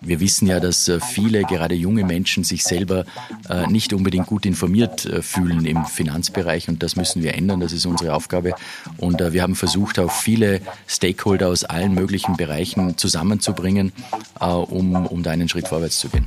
Wir wissen ja, dass äh, viele, gerade junge Menschen, sich selber äh, nicht unbedingt gut informiert äh, fühlen im Finanzbereich und das müssen wir ändern. Das ist unsere Aufgabe. Und wir haben versucht, auch viele Stakeholder aus allen möglichen Bereichen zusammenzubringen, um, um da einen Schritt vorwärts zu gehen.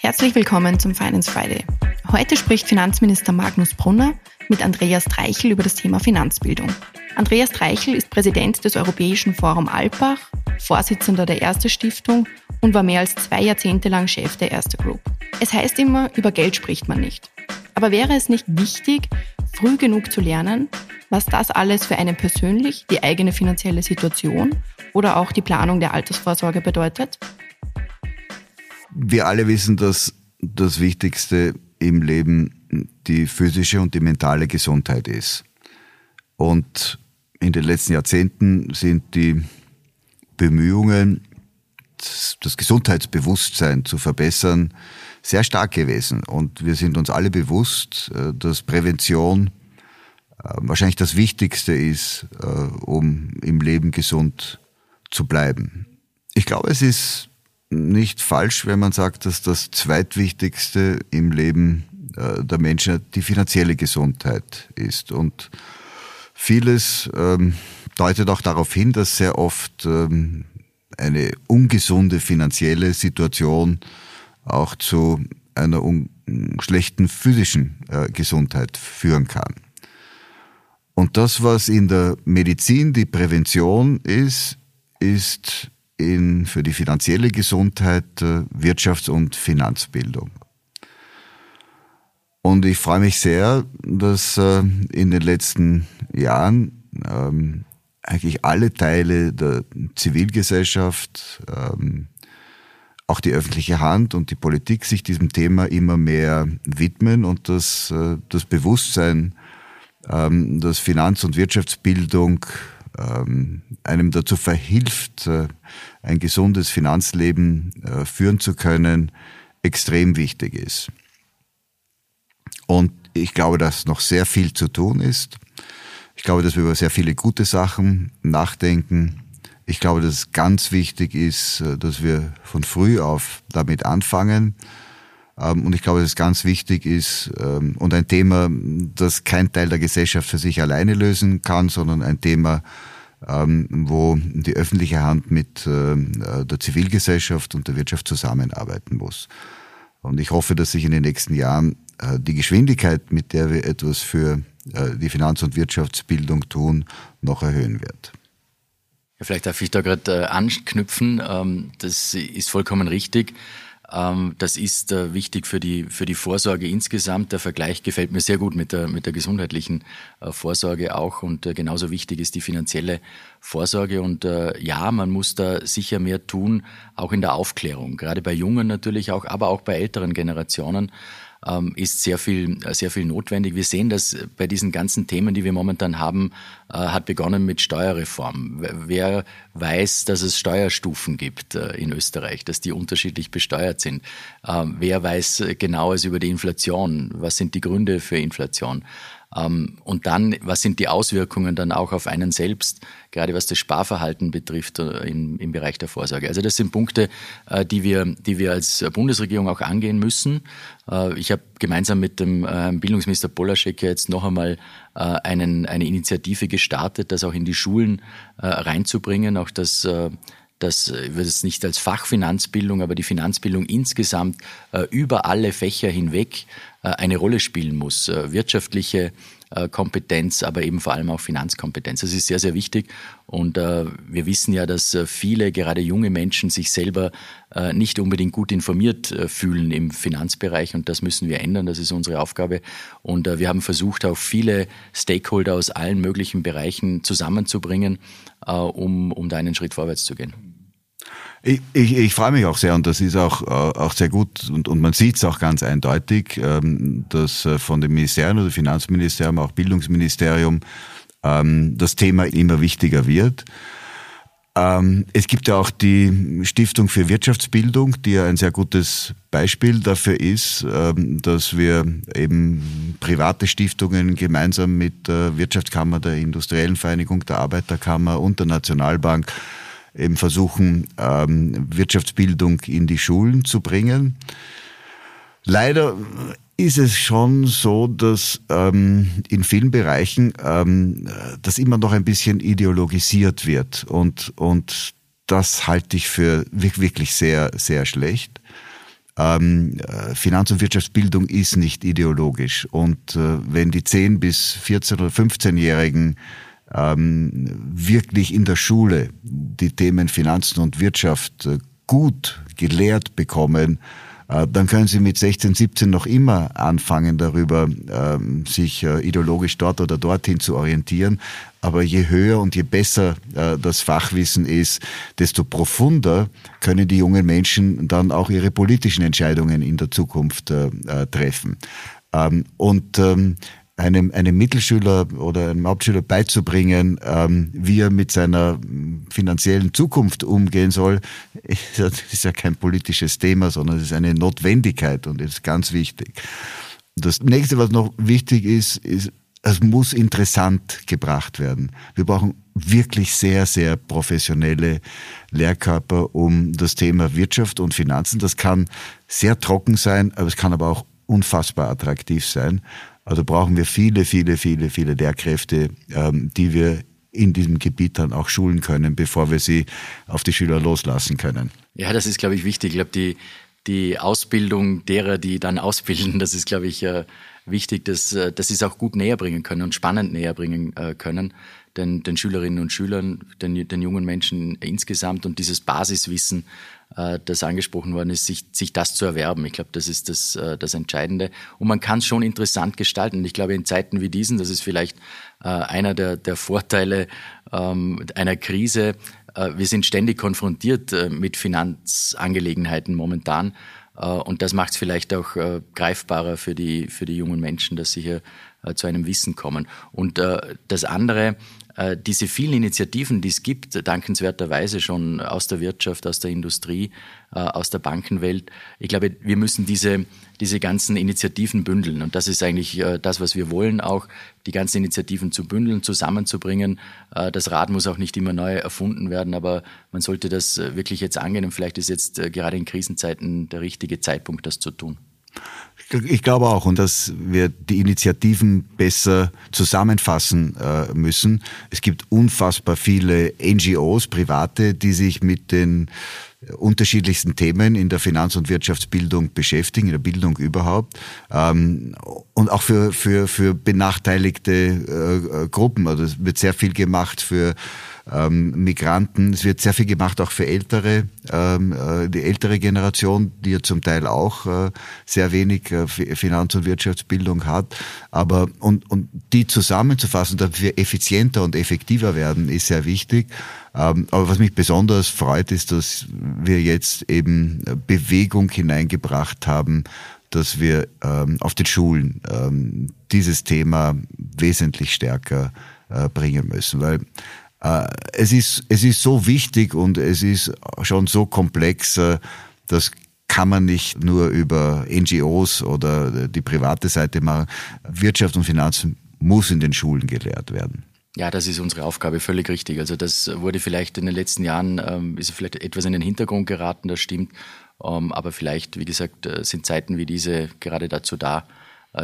Herzlich willkommen zum Finance Friday. Heute spricht Finanzminister Magnus Brunner mit Andreas Treichel über das Thema Finanzbildung. Andreas Treichel ist Präsident des Europäischen Forum Alpbach, Vorsitzender der Erste Stiftung und war mehr als zwei Jahrzehnte lang Chef der Erste Group. Es heißt immer, über Geld spricht man nicht. Aber wäre es nicht wichtig, früh genug zu lernen, was das alles für einen persönlich, die eigene finanzielle Situation oder auch die Planung der Altersvorsorge bedeutet? Wir alle wissen, dass das Wichtigste im Leben die physische und die mentale Gesundheit ist. Und in den letzten Jahrzehnten sind die Bemühungen, das Gesundheitsbewusstsein zu verbessern, sehr stark gewesen. Und wir sind uns alle bewusst, äh, dass Prävention äh, wahrscheinlich das Wichtigste ist, äh, um im Leben gesund zu bleiben. Ich glaube, es ist nicht falsch, wenn man sagt, dass das zweitwichtigste im Leben der Menschen die finanzielle Gesundheit ist. Und vieles ähm, deutet auch darauf hin, dass sehr oft ähm, eine ungesunde finanzielle Situation auch zu einer schlechten physischen äh, Gesundheit führen kann. Und das, was in der Medizin die Prävention ist, ist in, für die finanzielle Gesundheit äh, Wirtschafts- und Finanzbildung. Und ich freue mich sehr, dass äh, in den letzten Jahren ähm, eigentlich alle Teile der Zivilgesellschaft, ähm, auch die öffentliche Hand und die Politik sich diesem Thema immer mehr widmen und dass äh, das Bewusstsein, ähm, dass Finanz- und Wirtschaftsbildung ähm, einem dazu verhilft, äh, ein gesundes Finanzleben äh, führen zu können, extrem wichtig ist. Und ich glaube, dass noch sehr viel zu tun ist. Ich glaube, dass wir über sehr viele gute Sachen nachdenken. Ich glaube, dass es ganz wichtig ist, äh, dass wir von früh auf damit anfangen. Ähm, und ich glaube, dass es ganz wichtig ist ähm, und ein Thema, das kein Teil der Gesellschaft für sich alleine lösen kann, sondern ein Thema, ähm, wo die öffentliche Hand mit äh, der Zivilgesellschaft und der Wirtschaft zusammenarbeiten muss. Und ich hoffe, dass sich in den nächsten Jahren äh, die Geschwindigkeit, mit der wir etwas für die Finanz- und Wirtschaftsbildung tun, noch erhöhen wird. Ja, vielleicht darf ich da gerade äh, anknüpfen. Ähm, das ist vollkommen richtig. Ähm, das ist äh, wichtig für die, für die Vorsorge insgesamt. Der Vergleich gefällt mir sehr gut mit der, mit der gesundheitlichen äh, Vorsorge auch. Und äh, genauso wichtig ist die finanzielle Vorsorge. Und ja, man muss da sicher mehr tun, auch in der Aufklärung. Gerade bei Jungen natürlich auch, aber auch bei älteren Generationen ähm, ist sehr viel, sehr viel notwendig. Wir sehen das bei diesen ganzen Themen, die wir momentan haben, äh, hat begonnen mit Steuerreform. Wer weiß, dass es Steuerstufen gibt äh, in Österreich, dass die unterschiedlich besteuert sind? Ähm, wer weiß genaues über die Inflation? Was sind die Gründe für Inflation? Ähm, und dann, was sind die Auswirkungen dann auch auf einen selbst, gerade was das Sparverhalten betrifft äh, im, im Bereich der Vorsorge. Also das sind Punkte, äh, die wir, die wir als Bundesregierung auch angehen müssen. Äh, ich habe gemeinsam mit dem Bildungsminister Polaschek jetzt noch einmal einen, eine Initiative gestartet, das auch in die Schulen reinzubringen, auch das das wird es nicht als Fachfinanzbildung, aber die Finanzbildung insgesamt äh, über alle Fächer hinweg äh, eine Rolle spielen muss. Äh, wirtschaftliche äh, Kompetenz, aber eben vor allem auch Finanzkompetenz. Das ist sehr, sehr wichtig. Und äh, wir wissen ja, dass äh, viele, gerade junge Menschen, sich selber äh, nicht unbedingt gut informiert äh, fühlen im Finanzbereich. Und das müssen wir ändern. Das ist unsere Aufgabe. Und äh, wir haben versucht, auch viele Stakeholder aus allen möglichen Bereichen zusammenzubringen, äh, um, um da einen Schritt vorwärts zu gehen. Ich, ich, ich freue mich auch sehr und das ist auch, äh, auch sehr gut und, und man sieht es auch ganz eindeutig, ähm, dass äh, von dem Ministerium oder Finanzministerium, auch Bildungsministerium, ähm, das Thema immer wichtiger wird. Ähm, es gibt ja auch die Stiftung für Wirtschaftsbildung, die ja ein sehr gutes Beispiel dafür ist, dass wir eben private Stiftungen gemeinsam mit der Wirtschaftskammer, der Industriellen Vereinigung, der Arbeiterkammer und der Nationalbank eben versuchen, ähm, Wirtschaftsbildung in die Schulen zu bringen. Leider ist es schon so, dass ähm, in vielen Bereichen ähm, das immer noch ein bisschen ideologisiert wird und, und das halte ich für wirklich sehr, sehr schlecht. Ähm, äh, Finanz- und Wirtschaftsbildung ist nicht ideologisch. Und äh, wenn die 10 bis 14 oder 15-Jährigen ähm, wirklich in der Schule die Themen Finanzen und Wirtschaft äh, gut gelehrt bekommen, äh, dann können Sie mit 16, 17 noch immer anfangen, darüber ähm, sich äh, ideologisch dort oder dorthin zu orientieren. Aber je höher und je besser das Fachwissen ist, desto profunder können die jungen Menschen dann auch ihre politischen Entscheidungen in der Zukunft treffen. Ähm, und ähm, einem, einem Mittelschüler oder einem Hauptschüler beizubringen, ähm, wie er mit seiner finanziellen Zukunft umgehen soll, ist ja kein politisches Thema, sondern es ist eine Notwendigkeit und ist ganz wichtig. Das nächste, was noch wichtig ist, ist, es muss interessant gebracht werden. Wir brauchen wirklich sehr, sehr professionelle Lehrkörper um das Thema Wirtschaft und Finanzen. Das kann sehr trocken sein, aber es kann aber auch unfassbar attraktiv sein. Also brauchen wir viele, viele, viele, viele Lehrkräfte, ähm, die wir in diesem Gebiet dann auch schulen können, bevor wir sie auf die Schüler loslassen können. Ja, das ist, glaube ich, wichtig. Ich glaube, die, die Ausbildung derer, die dann ausbilden, das ist, glaube ich, äh, wichtig, dass, äh, dass sie es auch gut näher bringen können und spannend näher bringen äh, können den, den Schülerinnen und Schülern, den, den jungen Menschen insgesamt und dieses Basiswissen, äh, das angesprochen worden ist, sich, sich das zu erwerben. Ich glaube, das ist das, äh, das Entscheidende. Und man kann es schon interessant gestalten. Ich glaube, in Zeiten wie diesen, das ist vielleicht äh, einer der, der Vorteile ähm, einer Krise, wir sind ständig konfrontiert mit Finanzangelegenheiten momentan. Und das macht es vielleicht auch greifbarer für die, für die jungen Menschen, dass sie hier zu einem Wissen kommen. Und das andere, diese vielen Initiativen, die es gibt, dankenswerterweise schon aus der Wirtschaft, aus der Industrie, aus der Bankenwelt, ich glaube, wir müssen diese, diese ganzen Initiativen bündeln. Und das ist eigentlich das, was wir wollen, auch die ganzen Initiativen zu bündeln, zusammenzubringen. Das Rad muss auch nicht immer neu erfunden werden, aber man sollte das wirklich jetzt angehen. Und vielleicht ist jetzt gerade in Krisenzeiten der richtige Zeitpunkt, das zu tun. Ich glaube auch, und dass wir die Initiativen besser zusammenfassen äh, müssen. Es gibt unfassbar viele NGOs, private, die sich mit den unterschiedlichsten Themen in der Finanz- und Wirtschaftsbildung beschäftigen, in der Bildung überhaupt. Ähm, und auch für, für, für benachteiligte äh, äh Gruppen. Also es wird sehr viel gemacht für ähm, Migranten. Es wird sehr viel gemacht auch für ältere, ähm, äh, die ältere Generation, die ja zum Teil auch äh, sehr wenig äh, Finanz- und Wirtschaftsbildung hat. Aber und, und die zusammenzufassen, damit wir effizienter und effektiver werden, ist sehr wichtig. Ähm, aber was mich besonders freut, ist, dass wir jetzt eben Bewegung hineingebracht haben, dass wir ähm, auf den Schulen ähm, dieses Thema wesentlich stärker äh, bringen müssen, weil äh, es ist, es ist so wichtig und es ist schon so komplex, äh, das kann man nicht nur über NGOs oder die private Seite machen. Wirtschaft und Finanzen muss in den Schulen gelehrt werden. Ja, das ist unsere Aufgabe, völlig richtig. Also das wurde vielleicht in den letzten Jahren, ähm, ist vielleicht etwas in den Hintergrund geraten, das stimmt. Ähm, aber vielleicht, wie gesagt, äh, sind Zeiten wie diese gerade dazu da, äh,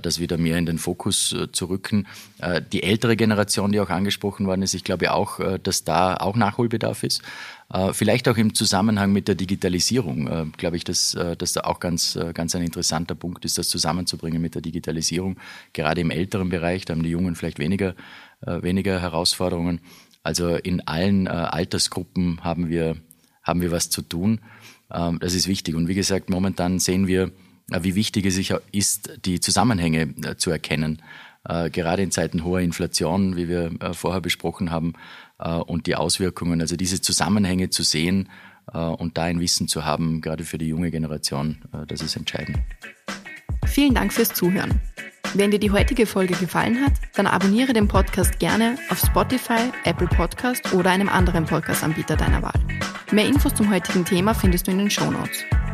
das wieder mehr in den Fokus äh, zu rücken. Äh, die ältere Generation, die auch angesprochen worden ist, ich glaube auch, dass da auch Nachholbedarf ist. Vielleicht auch im Zusammenhang mit der Digitalisierung, glaube ich, dass, dass da auch ganz, ganz ein interessanter Punkt ist, das zusammenzubringen mit der Digitalisierung. Gerade im älteren Bereich, da haben die Jungen vielleicht weniger, weniger Herausforderungen. Also in allen Altersgruppen haben wir, haben wir was zu tun. Ähm, das ist wichtig. Und wie gesagt, momentan sehen wir, wie wichtig es ist, die Zusammenhänge äh, zu erkennen. Äh, gerade in Zeiten hoher Inflation, wie wir äh, vorher besprochen haben, und die Auswirkungen, also diese Zusammenhänge zu sehen und da ein Wissen zu haben, gerade für die junge Generation, das ist entscheidend. Vielen Dank fürs Zuhören. Wenn dir die heutige Folge gefallen hat, dann abonniere den Podcast gerne auf Spotify, Apple Podcast oder einem anderen Podcast-Anbieter deiner Wahl. Mehr Infos zum heutigen Thema findest du in den Show Notes.